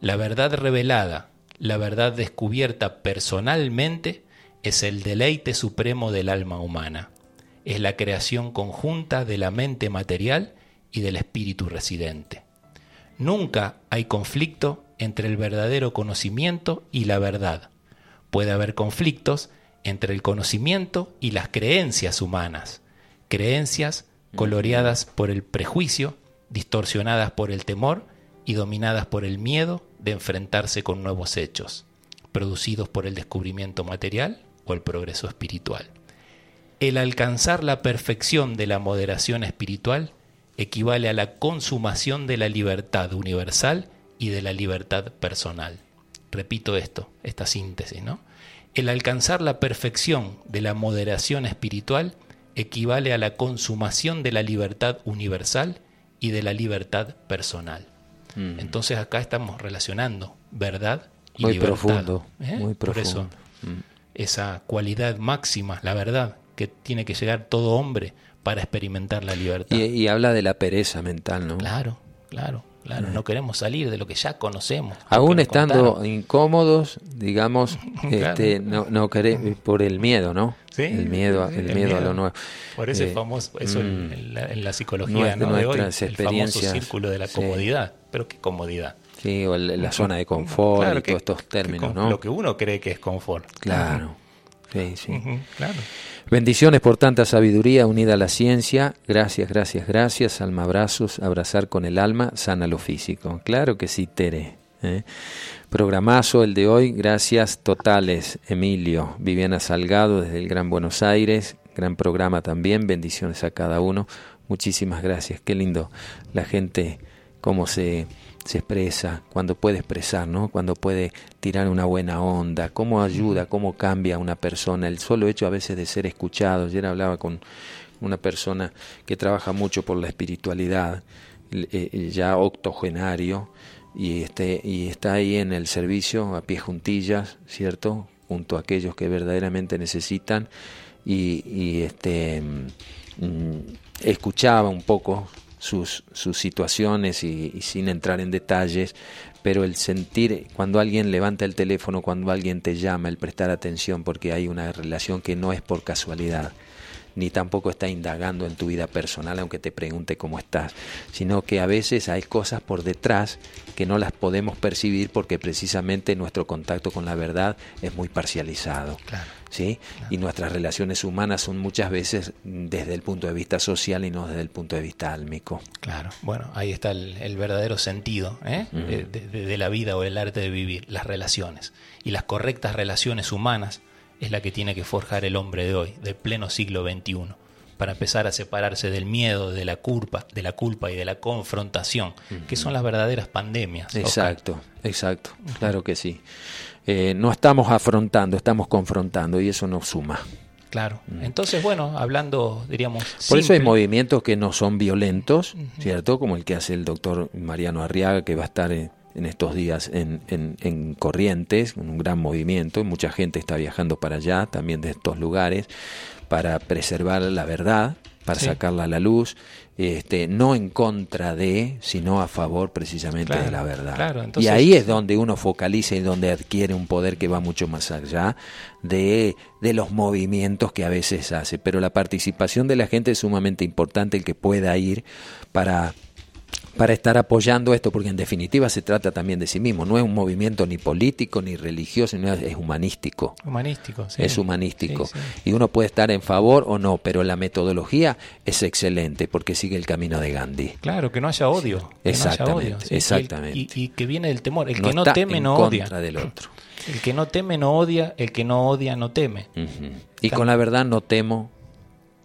La verdad revelada, la verdad descubierta personalmente, es el deleite supremo del alma humana. Es la creación conjunta de la mente material y del espíritu residente. Nunca hay conflicto entre el verdadero conocimiento y la verdad. Puede haber conflictos entre el conocimiento y las creencias humanas, creencias coloreadas por el prejuicio, distorsionadas por el temor y dominadas por el miedo de enfrentarse con nuevos hechos, producidos por el descubrimiento material o el progreso espiritual. El alcanzar la perfección de la moderación espiritual equivale a la consumación de la libertad universal y de la libertad personal. Repito esto, esta síntesis, ¿no? El alcanzar la perfección de la moderación espiritual equivale a la consumación de la libertad universal y de la libertad personal. Mm. Entonces acá estamos relacionando verdad y muy libertad. Profundo, ¿eh? Muy profundo. Por eso, mm. esa cualidad máxima, la verdad, que tiene que llegar todo hombre para experimentar la libertad. Y, y habla de la pereza mental, ¿no? Claro, claro. Claro, no queremos salir de lo que ya conocemos. Aún estando incómodos, digamos, este, no, no queremos, por el miedo, ¿no? Sí, el miedo, el, miedo, a lo nuevo. Por eso es famoso, eso en, en, la, en, la, psicología ¿no? de hoy, el famoso círculo de la comodidad. Pero qué comodidad. Sí, o el, la zona de confort claro y que, todos estos términos, ¿no? Lo que uno cree que es confort. Claro. Sí, sí. Uh -huh, claro. Bendiciones por tanta sabiduría unida a la ciencia. Gracias, gracias, gracias. Alma abrazos, abrazar con el alma, sana lo físico. Claro que sí, Tere. ¿eh? Programazo el de hoy. Gracias totales, Emilio. Viviana Salgado desde el Gran Buenos Aires. Gran programa también. Bendiciones a cada uno. Muchísimas gracias. Qué lindo la gente, cómo se se expresa, cuando puede expresar, ¿no? Cuando puede tirar una buena onda, cómo ayuda, cómo cambia a una persona, el solo hecho a veces de ser escuchado. Ayer hablaba con una persona que trabaja mucho por la espiritualidad, ya octogenario, y, este, y está ahí en el servicio a pie juntillas, ¿cierto? Junto a aquellos que verdaderamente necesitan, y, y este, mm, escuchaba un poco sus, sus situaciones y, y, sin entrar en detalles, pero el sentir cuando alguien levanta el teléfono, cuando alguien te llama, el prestar atención, porque hay una relación que no es por casualidad, ni tampoco está indagando en tu vida personal, aunque te pregunte cómo estás, sino que a veces hay cosas por detrás que no las podemos percibir porque precisamente nuestro contacto con la verdad es muy parcializado. Claro. ¿sí? Claro. Y nuestras relaciones humanas son muchas veces desde el punto de vista social y no desde el punto de vista álmico. Claro, bueno, ahí está el, el verdadero sentido ¿eh? De- de la vida o el arte de vivir, las relaciones. Y las correctas relaciones humanas es la que tiene que forjar el hombre de hoy, del pleno siglo XXI, para empezar a separarse del miedo, de la culpa, de la culpa y de la confrontación, que son las verdaderas pandemias. Exacto, exacto, claro que sí. Eh, no estamos afrontando, estamos confrontando y eso nos suma. Claro. Entonces, bueno, hablando, diríamos. Mm. Por eso hay movimientos que no son violentos, ¿cierto? Como el que hace el doctor Mariano Arriaga, que va a estar en, en estos días en, en- en Corrientes, en un gran movimiento, y mucha gente está viajando para allá, también de estos lugares, para preservar la verdad, para Sí. sacarla a la luz, este, no en contra de, sino a favor precisamente Claro, de la verdad. claro, y ahí es donde uno focaliza y donde adquiere un poder que va mucho más allá de, de los movimientos que a veces hace. Pero la participación de la gente es sumamente importante, el que pueda ir para para estar apoyando esto, porque en definitiva se trata también de sí mismo, no es un movimiento ni político ni religioso, sino es, humanístico. Humanístico, sí. Es humanístico. Sí, sí. Y uno puede estar en favor o no, pero la metodología es excelente porque sigue el camino de Gandhi. Claro, que no haya odio. que no haya Exactamente, odio, exactamente. Y, que viene del temor. El No que no teme en no contra odia. del otro. El que no teme no odia, el que no odia no teme. Y con la verdad no temo,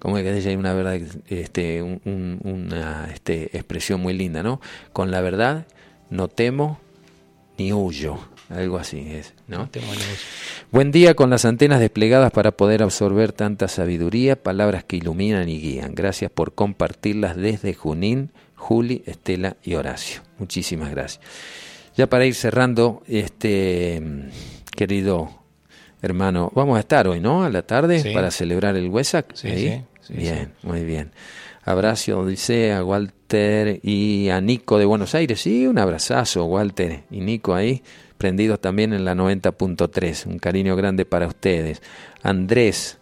como que hay una verdad, este, un- un- una este, expresión muy linda, ¿no? Con la verdad no temo ni huyo, algo así es, No, ¿no? temo ni odio. Buen día con las antenas desplegadas para poder absorber tanta sabiduría, palabras que iluminan y guían. Gracias por compartirlas desde Junín, Juli, Estela y Horacio. Muchísimas gracias. Ya para ir cerrando, este querido hermano, vamos a estar hoy, ¿no? A la tarde Sí. para celebrar el Huesac. Sí, sí, bien, muy bien. Abrazo, Odisea, Walter. Walter y a Nico de Buenos Aires. Sí, un abrazazo, Walter y Nico ahí, prendidos también en la 90.3. Un cariño grande para ustedes. Andrés,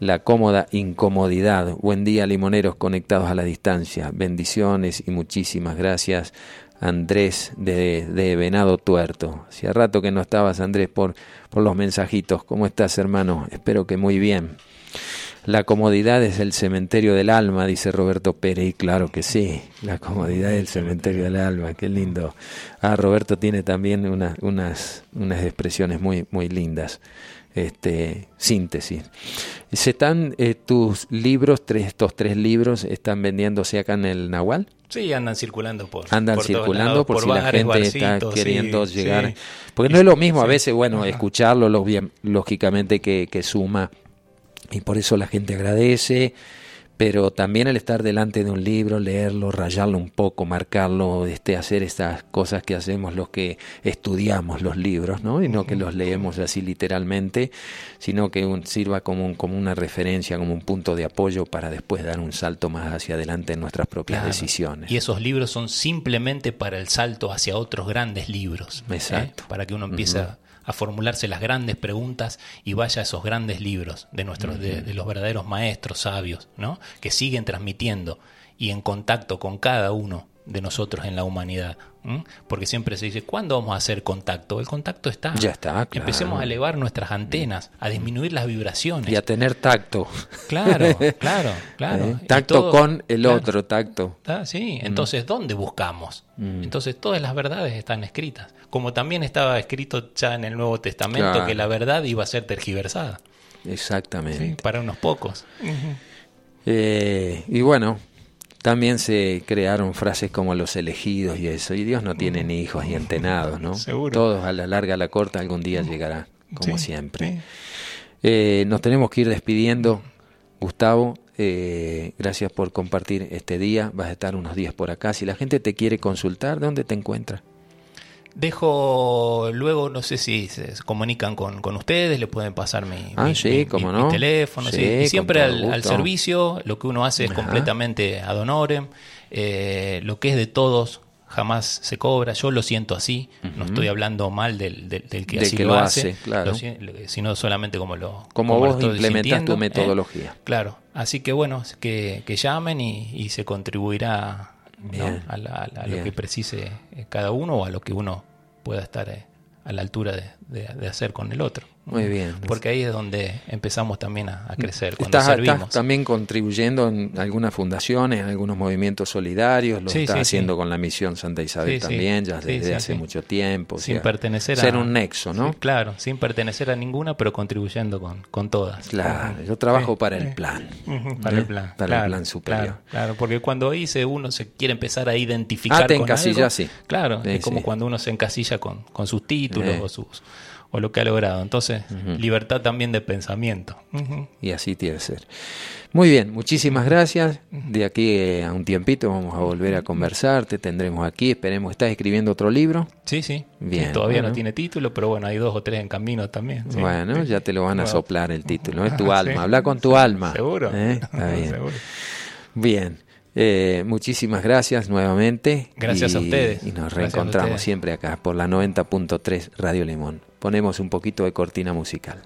la cómoda incomodidad. Buen día, limoneros conectados a la distancia. Bendiciones y muchísimas gracias. Andrés de, de Venado Tuerto. Hacía rato que no estabas, Andrés, por, por los mensajitos. ¿Cómo estás, hermano? Espero que muy bien. La comodidad es el cementerio del alma, dice Roberto Pérez, y claro que sí, la comodidad es el cementerio del alma, qué lindo. Ah, Roberto tiene también unas, unas expresiones muy, muy lindas. Este, síntesis. ¿Se están eh, tus libros, tres, estos tres libros, están vendiéndose acá en el Nahual? Sí, andan circulando por Andan circulando por, si la gente está queriendo llegar. Porque no es lo mismo a veces, bueno, escucharlo, lógicamente que, que suma y por eso la gente agradece, pero también el estar delante de un libro, leerlo, rayarlo un poco, marcarlo, este, hacer estas cosas que hacemos los que estudiamos los libros, ¿no? Y no que los leemos así literalmente, sino que sirva como, como una referencia, como un punto de apoyo para después dar un salto más hacia adelante en nuestras propias decisiones. Y esos libros son simplemente para el salto hacia otros grandes libros. ¿eh? Exacto. Para que uno empiece a a formularse las grandes preguntas y vaya a esos grandes libros de nuestros de, los verdaderos maestros sabios, ¿no? Que siguen transmitiendo y en contacto con cada uno de nosotros en la humanidad. Porque siempre se dice, ¿cuándo vamos a hacer contacto? El contacto está. Ya está. Empecemos a elevar nuestras antenas, a disminuir las vibraciones. Y a tener tacto. Claro, claro, claro. ¿Eh? Tacto con el otro tacto. Sí, entonces, ¿dónde buscamos? Entonces, todas las verdades están escritas. Como también estaba escrito ya en el Nuevo Testamento que la verdad iba a ser tergiversada. Exactamente. para unos pocos. Eh, y bueno, también se crearon frases como los elegidos y eso. Y Dios no tiene ni hijos ni entenados, ¿no? Seguro. Todos a la larga, a la corta, algún día llegará, como siempre. Eh, nos tenemos que ir despidiendo. Gustavo, eh, gracias por compartir este día. Vas a estar unos días por acá. Si la gente te quiere consultar, ¿dónde te encuentras? Dejo luego, no sé si se comunican con, con ustedes, le pueden pasar mi, ah, teléfono. y siempre al, servicio, lo que uno hace es completamente ad honorem. Eh, lo que es de todos jamás se cobra. Yo lo siento así, no estoy hablando mal del, del, que así lo, hace, claro. sino solamente como lo como, vos implementas tu ¿eh? metodología. claro, así que bueno, que, que llamen y, y se contribuirá a, lo que precise eh, cada uno o a lo que uno pueda estar eh, a la altura de, hacer con el otro. Muy bien. Porque ahí es donde empezamos también a, crecer. Cuando estás, estás, también contribuyendo en algunas fundaciones, en algunos movimientos solidarios, lo estás haciendo con la misión Santa Isabel también, ya desde hace mucho tiempo. Sin pertenecer a... Ser un nexo, ¿no? claro, sin pertenecer a ninguna, pero contribuyendo con, con todas. Claro, yo trabajo para el plan. Para el plan. Para el plan superior. Claro, porque cuando dice uno se quiere empezar a identificar ah, te con sí. Claro, es como cuando uno se encasilla con, con sus títulos o sus o lo que ha logrado. Entonces, libertad también de pensamiento. Y así tiene que ser. Muy bien, muchísimas gracias. De aquí eh, a un tiempito vamos a volver a conversar, te tendremos aquí, esperemos, ¿estás escribiendo otro libro? Sí, sí. Bien. todavía no tiene título, pero bueno, hay dos o tres en camino también. Bueno, ya te lo van a soplar el título, es tu alma, habla con tu alma. Seguro. ¿Eh? Está bien. Bien. Eh, muchísimas gracias nuevamente. Gracias a ustedes. Y nos reencontramos siempre acá por la 90.3 Radio Limón. Ponemos un poquito de cortina musical.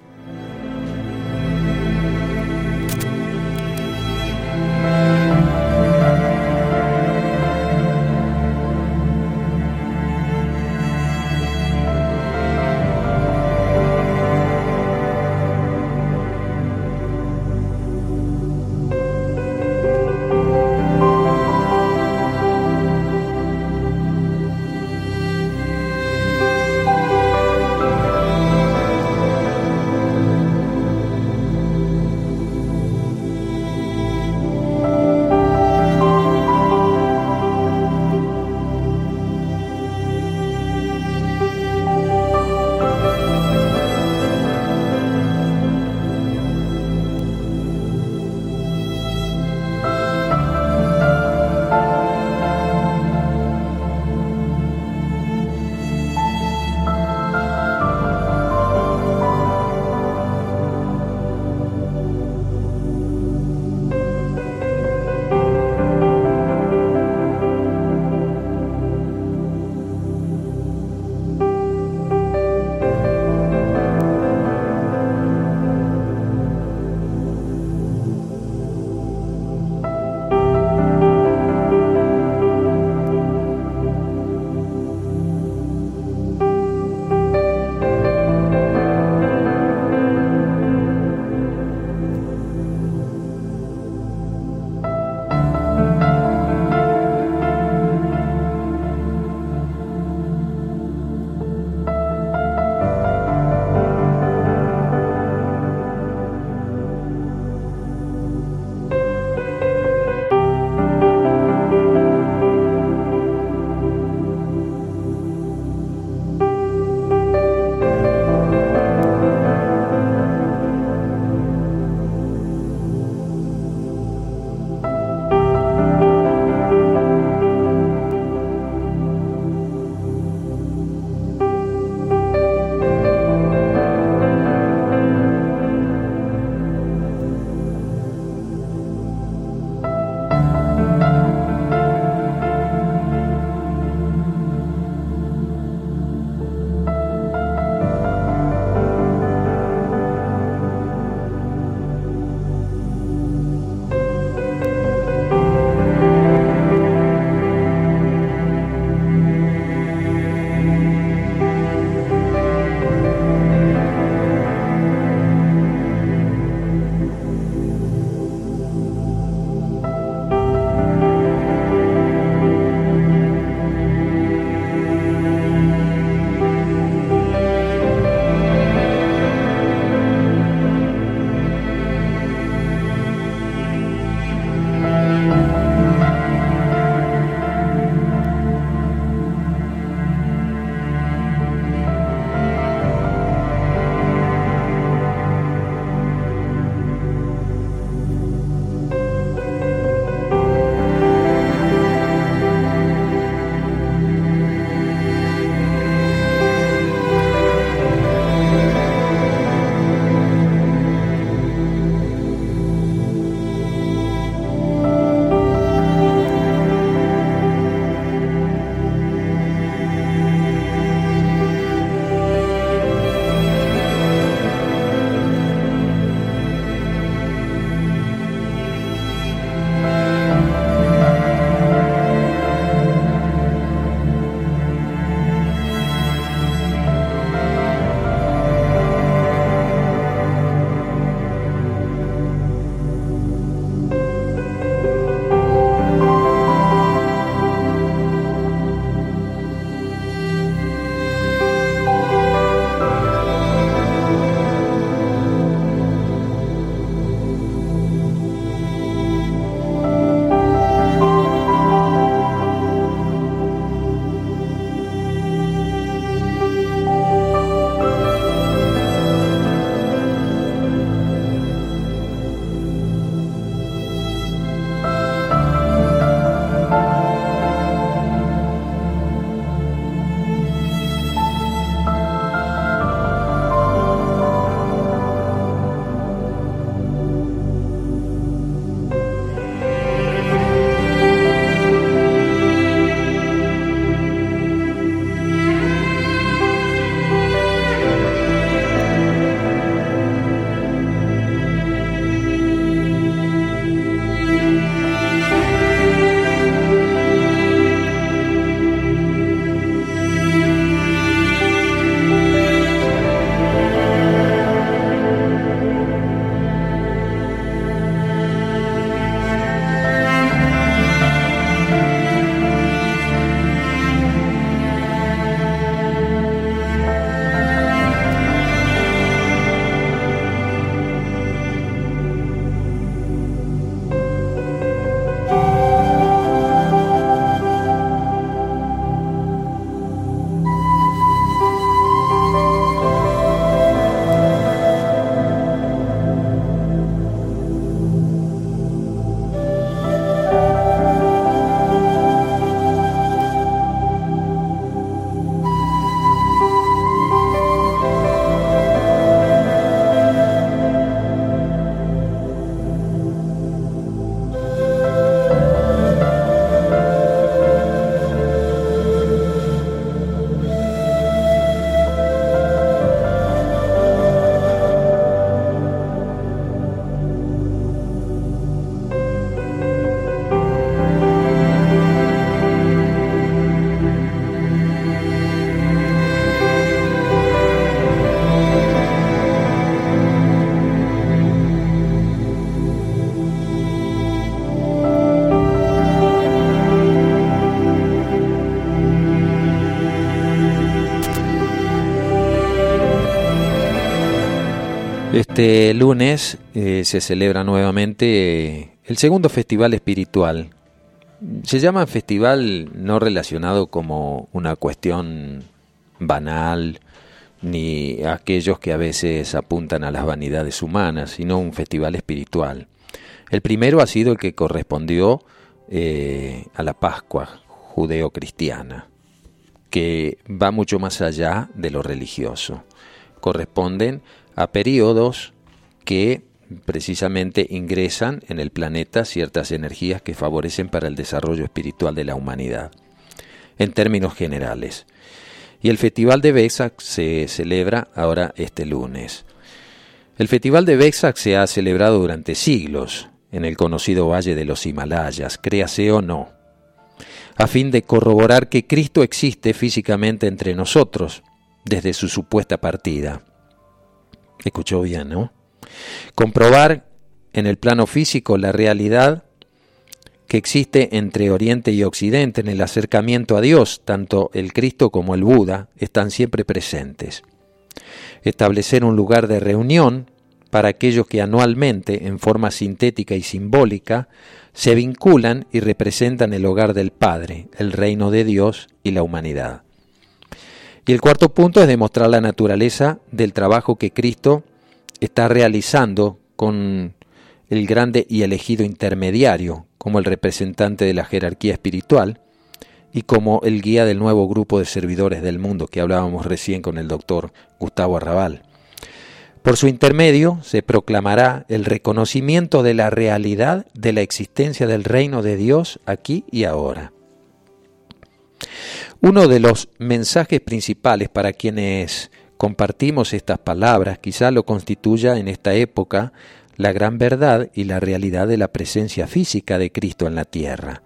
Este lunes eh, se celebra nuevamente eh, el segundo festival espiritual. Se llama festival no relacionado como una cuestión banal, ni aquellos que a veces apuntan a las vanidades humanas, sino un festival espiritual. El primero ha sido el que correspondió eh, a la Pascua judeo-cristiana, que va mucho más allá de lo religioso. Corresponden a periodos que precisamente ingresan en el planeta ciertas energías que favorecen para el desarrollo espiritual de la humanidad, en términos generales. Y el Festival de Vesak se celebra ahora este lunes. El Festival de Vesak se ha celebrado durante siglos en el conocido Valle de los Himalayas, créase o no, a fin de corroborar que Cristo existe físicamente entre nosotros desde su supuesta partida. Escuchó bien, ¿no? Comprobar en el plano físico la realidad que existe entre Oriente y Occidente en el acercamiento a Dios, tanto el Cristo como el Buda están siempre presentes. Establecer un lugar de reunión para aquellos que anualmente, en forma sintética y simbólica, se vinculan y representan el hogar del Padre, el reino de Dios y la humanidad. Y el cuarto punto es demostrar la naturaleza del trabajo que Cristo está realizando con el grande y elegido intermediario, como el representante de la jerarquía espiritual y como el guía del nuevo grupo de servidores del mundo que hablábamos recién con el doctor Gustavo Arrabal. Por su intermedio se proclamará el reconocimiento de la realidad de la existencia del reino de Dios aquí y ahora. Uno de los mensajes principales para quienes compartimos estas palabras quizá lo constituya en esta época la gran verdad y la realidad de la presencia física de Cristo en la tierra,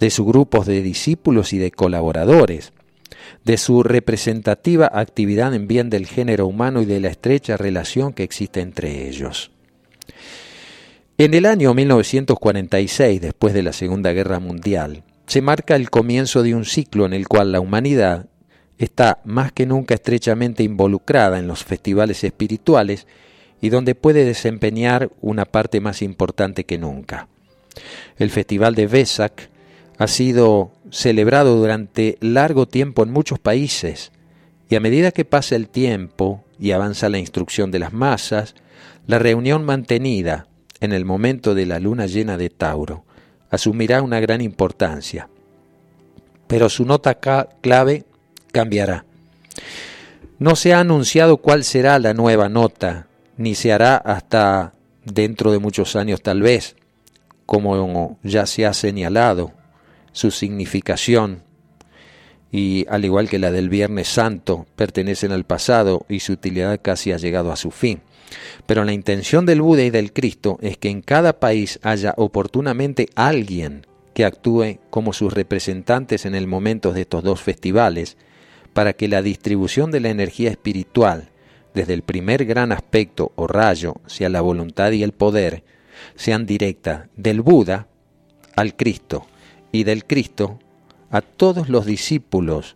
de sus grupos de discípulos y de colaboradores, de su representativa actividad en bien del género humano y de la estrecha relación que existe entre ellos. En el año 1946, después de la Segunda Guerra Mundial, se marca el comienzo de un ciclo en el cual la humanidad está más que nunca estrechamente involucrada en los festivales espirituales y donde puede desempeñar una parte más importante que nunca. El Festival de Vesak ha sido celebrado durante largo tiempo en muchos países y a medida que pasa el tiempo y avanza la instrucción de las masas, la reunión mantenida en el momento de la luna llena de Tauro asumirá una gran importancia, pero su nota clave cambiará. No se ha anunciado cuál será la nueva nota, ni se hará hasta dentro de muchos años tal vez, como ya se ha señalado, su significación y al igual que la del Viernes Santo pertenecen al pasado y su utilidad casi ha llegado a su fin. Pero la intención del Buda y del Cristo es que en cada país haya oportunamente alguien que actúe como sus representantes en el momento de estos dos festivales, para que la distribución de la energía espiritual, desde el primer gran aspecto o rayo, sea la voluntad y el poder, sean directas del Buda al Cristo y del Cristo a todos los discípulos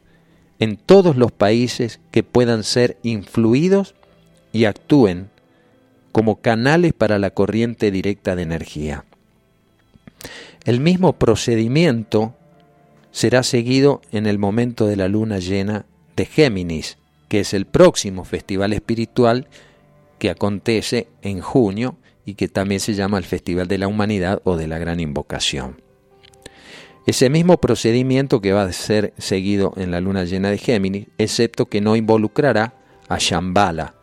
en todos los países que puedan ser influidos y actúen como canales para la corriente directa de energía. El mismo procedimiento será seguido en el momento de la luna llena de Géminis, que es el próximo festival espiritual que acontece en junio y que también se llama el Festival de la Humanidad o de la Gran Invocación. Ese mismo procedimiento que va a ser seguido en la luna llena de Géminis, excepto que no involucrará a Shambhala,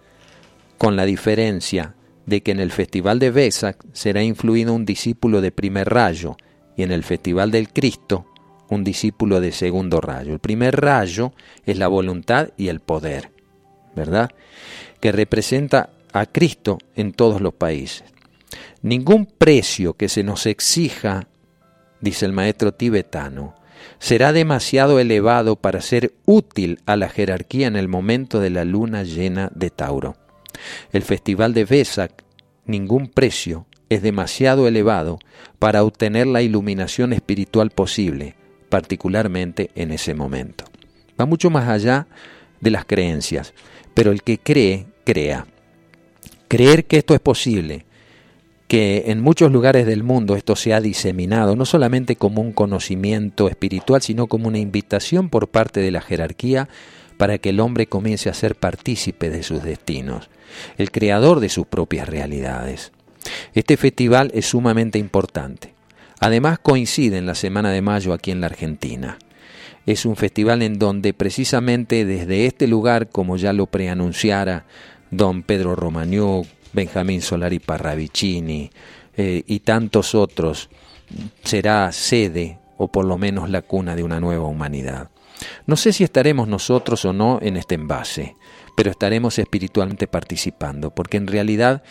con la diferencia de que en el Festival de Vesak será influido un discípulo de primer rayo y en el Festival del Cristo un discípulo de segundo rayo. El primer rayo es la voluntad y el poder, ¿verdad? Que representa a Cristo en todos los países. Ningún precio que se nos exija, dice el maestro tibetano, será demasiado elevado para ser útil a la jerarquía en el momento de la luna llena de Tauro. El festival de Vesak, ningún precio es demasiado elevado para obtener la iluminación espiritual posible, particularmente en ese momento. Va mucho más allá de las creencias, pero el que cree, crea. Creer que esto es posible, que en muchos lugares del mundo esto se ha diseminado, no solamente como un conocimiento espiritual, sino como una invitación por parte de la jerarquía para que el hombre comience a ser partícipe de sus destinos, el creador de sus propias realidades. Este festival es sumamente importante. Además coincide en la semana de mayo aquí en la Argentina. Es un festival en donde precisamente desde este lugar, como ya lo preanunciara don Pedro Romagnó, Benjamín Solari Parravicini eh, y tantos otros, será sede o por lo menos la cuna de una nueva humanidad. No sé si estaremos nosotros o no en este envase, pero estaremos espiritualmente participando, porque en realidad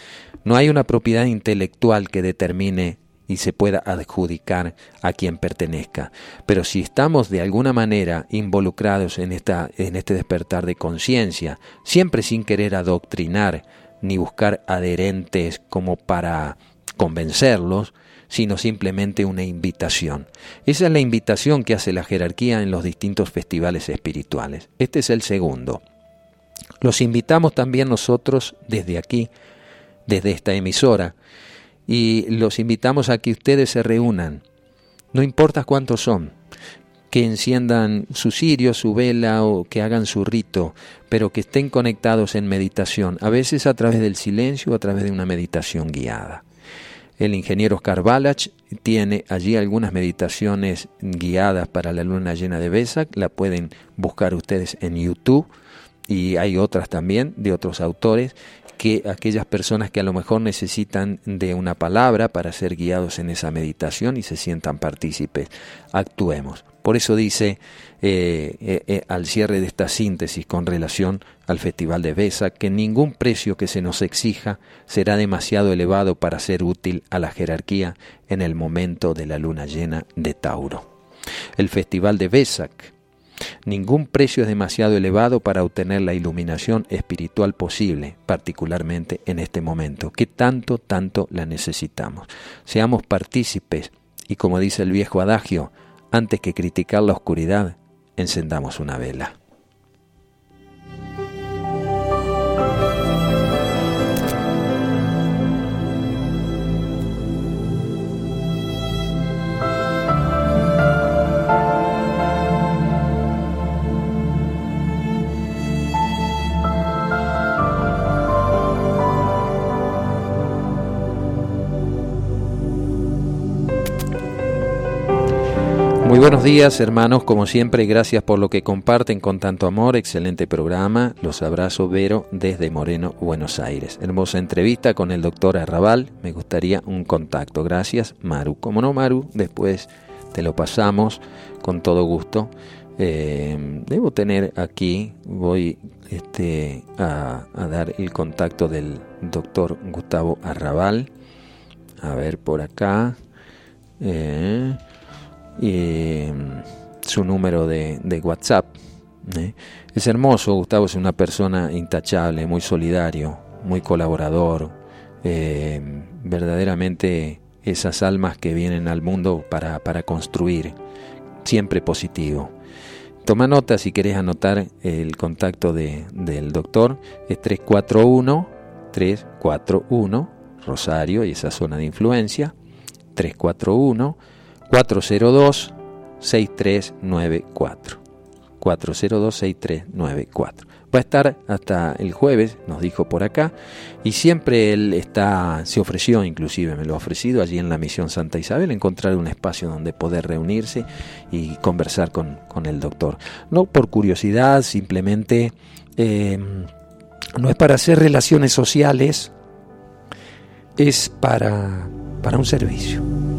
no hay una propiedad intelectual que determine y se pueda adjudicar a quien pertenezca. Pero si estamos de alguna manera involucrados en, esta, en este despertar de conciencia, siempre sin querer adoctrinar ni buscar adherentes como para convencerlos, sino simplemente una invitación. Esa es la invitación que hace la jerarquía en los distintos festivales espirituales. Este es el segundo. Los invitamos también nosotros desde aquí desde esta emisora y los invitamos a que ustedes se reúnan, no importa cuántos son, que enciendan su cirio, su vela o que hagan su rito, pero que estén conectados en meditación, a veces a través del silencio o a través de una meditación guiada. El ingeniero Oscar tiene allí algunas meditaciones guiadas para la luna llena de Besak, la pueden buscar ustedes en YouTube y hay otras también de otros autores que aquellas personas que a lo mejor necesitan de una palabra para ser guiados en esa meditación y se sientan partícipes, actuemos. Por eso dice eh, eh, eh, al cierre de esta síntesis con relación al Festival de Besa que ningún precio que se nos exija será demasiado elevado para ser útil a la jerarquía en el momento de la luna llena de Tauro. El Festival de Besak Ningún precio es demasiado elevado para obtener la iluminación espiritual posible, particularmente en este momento, que tanto, tanto la necesitamos. Seamos partícipes y como dice el viejo adagio, antes que criticar la oscuridad, encendamos una vela. Días hermanos, como siempre gracias por lo que comparten con tanto amor, excelente programa, los abrazo Vero desde Moreno, Buenos Aires. Hermosa entrevista con el doctor Arrabal, me gustaría un contacto, gracias Maru. Como no Maru, después te lo pasamos con todo gusto. Eh, debo tener aquí, voy este, a, dar el contacto del doctor Gustavo Arrabal. A ver por acá. Eh, mm, su número de, WhatsApp. ¿eh? Es hermoso, Gustavo es una persona intachable, muy solidario, muy colaborador, eh, verdaderamente esas almas que vienen al mundo para, para construir, siempre positivo. Toma nota si querés anotar el contacto de, del doctor, es 341 341 Rosario y esa zona de influencia, 341 402-6394. 402-6394. Va a estar hasta el jueves, nos dijo por acá, y siempre él está, se ofreció, inclusive me lo ha ofrecido allí en la misión Santa Isabel, encontrar un espacio donde poder reunirse y conversar con, el doctor. No por curiosidad, simplemente eh, no es para hacer relaciones sociales, es para, para un servicio.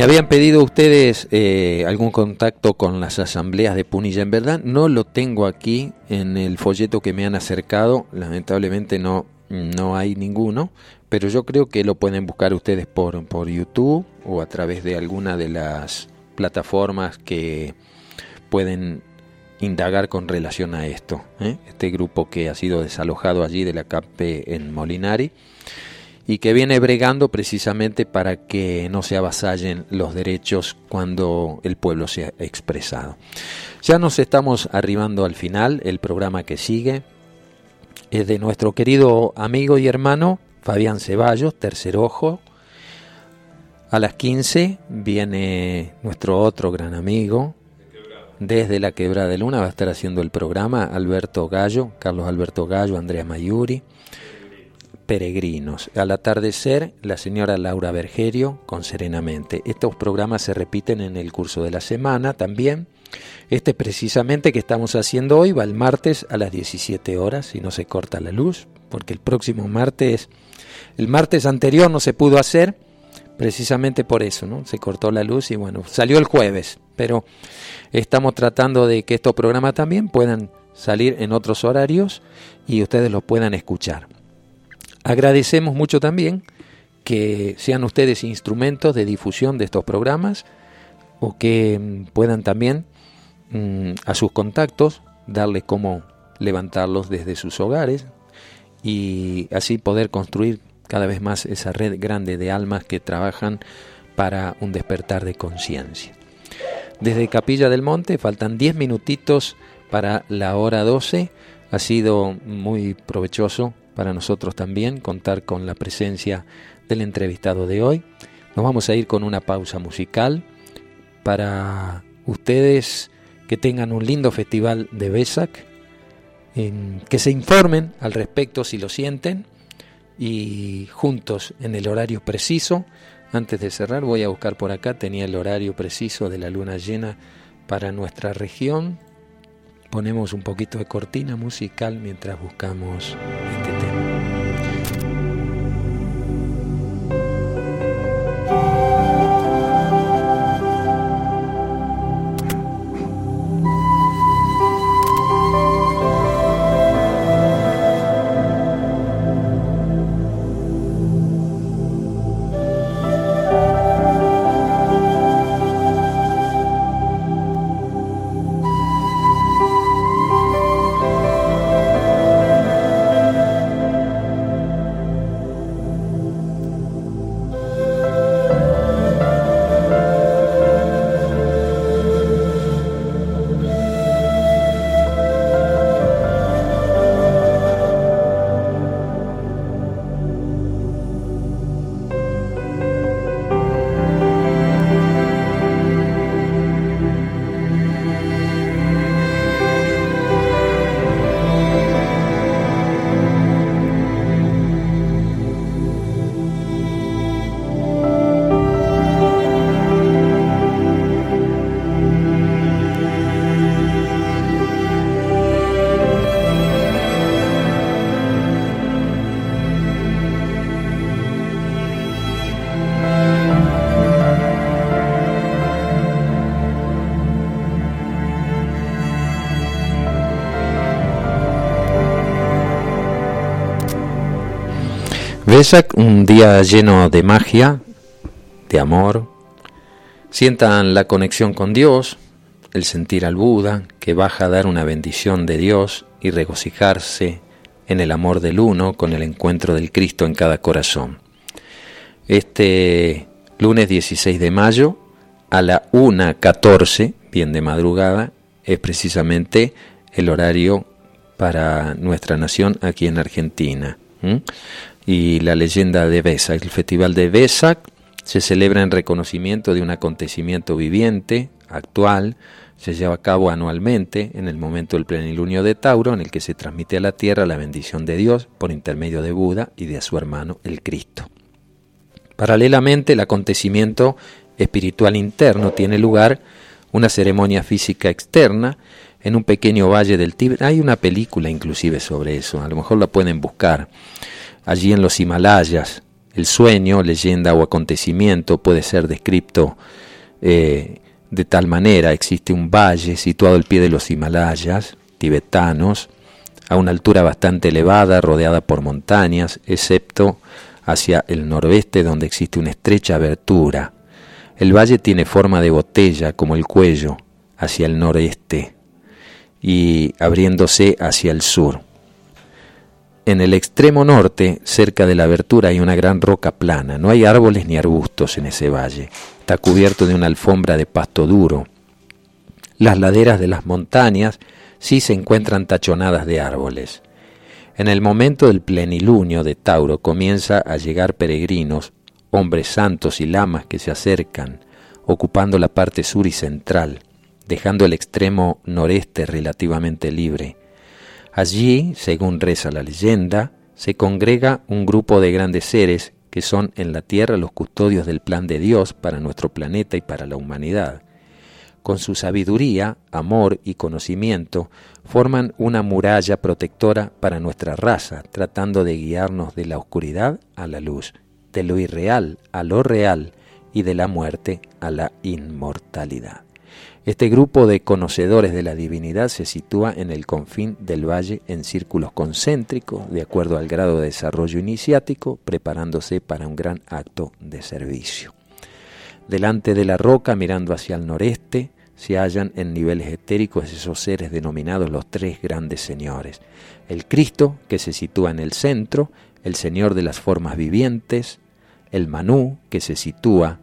Me habían pedido ustedes eh, algún contacto con las asambleas de Punilla. En verdad no lo tengo aquí en el folleto que me han acercado. Lamentablemente no, no hay ninguno. Pero yo creo que lo pueden buscar ustedes por, por YouTube o a través de alguna de las plataformas que pueden indagar con relación a esto. ¿eh? Este grupo que ha sido desalojado allí de la CAPE en Molinari y que viene bregando precisamente para que no se avasallen los derechos cuando el pueblo se ha expresado. Ya nos estamos arribando al final, el programa que sigue es de nuestro querido amigo y hermano Fabián Ceballos, tercer ojo. A las 15 viene nuestro otro gran amigo, desde la Quebrada de Luna va a estar haciendo el programa Alberto Gallo, Carlos Alberto Gallo, Andrea Mayuri peregrinos. Al atardecer, la señora Laura Bergerio con Serenamente. Estos programas se repiten en el curso de la semana también. Este precisamente que estamos haciendo hoy va el martes a las 17 horas, si no se corta la luz, porque el próximo martes, el martes anterior no se pudo hacer, precisamente por eso, ¿no? Se cortó la luz y bueno, salió el jueves, pero estamos tratando de que estos programas también puedan salir en otros horarios y ustedes los puedan escuchar. Agradecemos mucho también que sean ustedes instrumentos de difusión de estos programas o que mm, puedan también mm, a sus contactos darles cómo levantarlos desde sus hogares y así poder construir cada vez más esa red grande de almas que trabajan para un despertar de conciencia. Desde Capilla del Monte faltan 10 minutitos para la hora 12. Ha sido muy provechoso para nosotros también contar con la presencia del entrevistado de hoy. Nos vamos a ir con una pausa musical para ustedes que tengan un lindo festival de Besac, que se informen al respecto si lo sienten y juntos en el horario preciso. Antes de cerrar voy a buscar por acá, tenía el horario preciso de la luna llena para nuestra región ponemos un poquito de cortina musical mientras buscamos Un día lleno de magia, de amor. Sientan la conexión con Dios, el sentir al Buda, que baja a dar una bendición de Dios y regocijarse en el amor del uno con el encuentro del Cristo en cada corazón. Este lunes 16 de mayo a la 1.14, bien de madrugada, es precisamente el horario para nuestra nación aquí en Argentina y la leyenda de Besak. El festival de Besak se celebra en reconocimiento de un acontecimiento viviente, actual, se lleva a cabo anualmente en el momento del plenilunio de Tauro, en el que se transmite a la tierra la bendición de Dios por intermedio de Buda y de su hermano el Cristo. Paralelamente, el acontecimiento espiritual interno tiene lugar una ceremonia física externa en un pequeño valle del Tíbet. Hay una película inclusive sobre eso, a lo mejor la pueden buscar allí en los Himalayas, El sueño, leyenda o acontecimiento puede ser descrito eh, de tal manera. Existe un valle situado al pie de los Himalayas tibetanos, a una altura bastante elevada, rodeada por montañas, excepto hacia el noroeste donde existe una estrecha abertura. El valle tiene forma de botella como el cuello hacia el noreste y abriéndose hacia el sur. En el extremo norte, cerca de la abertura, hay una gran roca plana. No hay árboles ni arbustos en ese valle. Está cubierto de una alfombra de pasto duro. Las laderas de las montañas sí se encuentran tachonadas de árboles. En el momento del plenilunio de Tauro comienza a llegar peregrinos, hombres santos y lamas que se acercan, ocupando la parte sur y central, dejando el extremo noreste relativamente libre. Allí, según reza la leyenda, se congrega un grupo de grandes seres que son en la Tierra los custodios del plan de Dios para nuestro planeta y para la humanidad. Con su sabiduría, amor y conocimiento, forman una muralla protectora para nuestra raza, tratando de guiarnos de la oscuridad a la luz, de lo irreal a lo real y de la muerte a la inmortalidad. Este grupo de conocedores de la divinidad se sitúa en el confín del valle en círculos concéntricos, de acuerdo al grado de desarrollo iniciático, preparándose para un gran acto de servicio. Delante de la roca, mirando hacia el noreste, se hallan en niveles etéricos esos seres denominados los tres grandes señores. El Cristo, que se sitúa en el centro, el Señor de las formas vivientes, el Manú, que se sitúa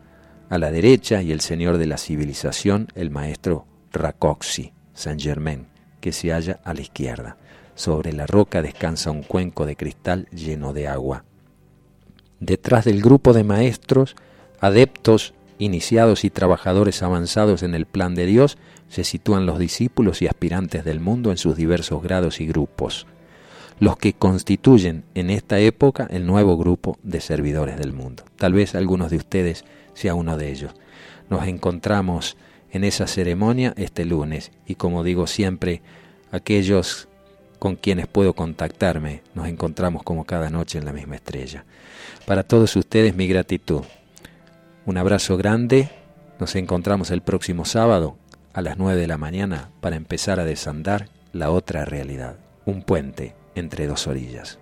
a la derecha y el señor de la civilización, el maestro Racoxi, Saint Germain, que se halla a la izquierda. Sobre la roca descansa un cuenco de cristal lleno de agua. Detrás del grupo de maestros, adeptos, iniciados y trabajadores avanzados en el plan de Dios, se sitúan los discípulos y aspirantes del mundo en sus diversos grados y grupos, los que constituyen en esta época el nuevo grupo de servidores del mundo. Tal vez algunos de ustedes sea uno de ellos. Nos encontramos en esa ceremonia este lunes y como digo siempre, aquellos con quienes puedo contactarme, nos encontramos como cada noche en la misma estrella. Para todos ustedes mi gratitud. Un abrazo grande, nos encontramos el próximo sábado a las 9 de la mañana para empezar a desandar la otra realidad, un puente entre dos orillas.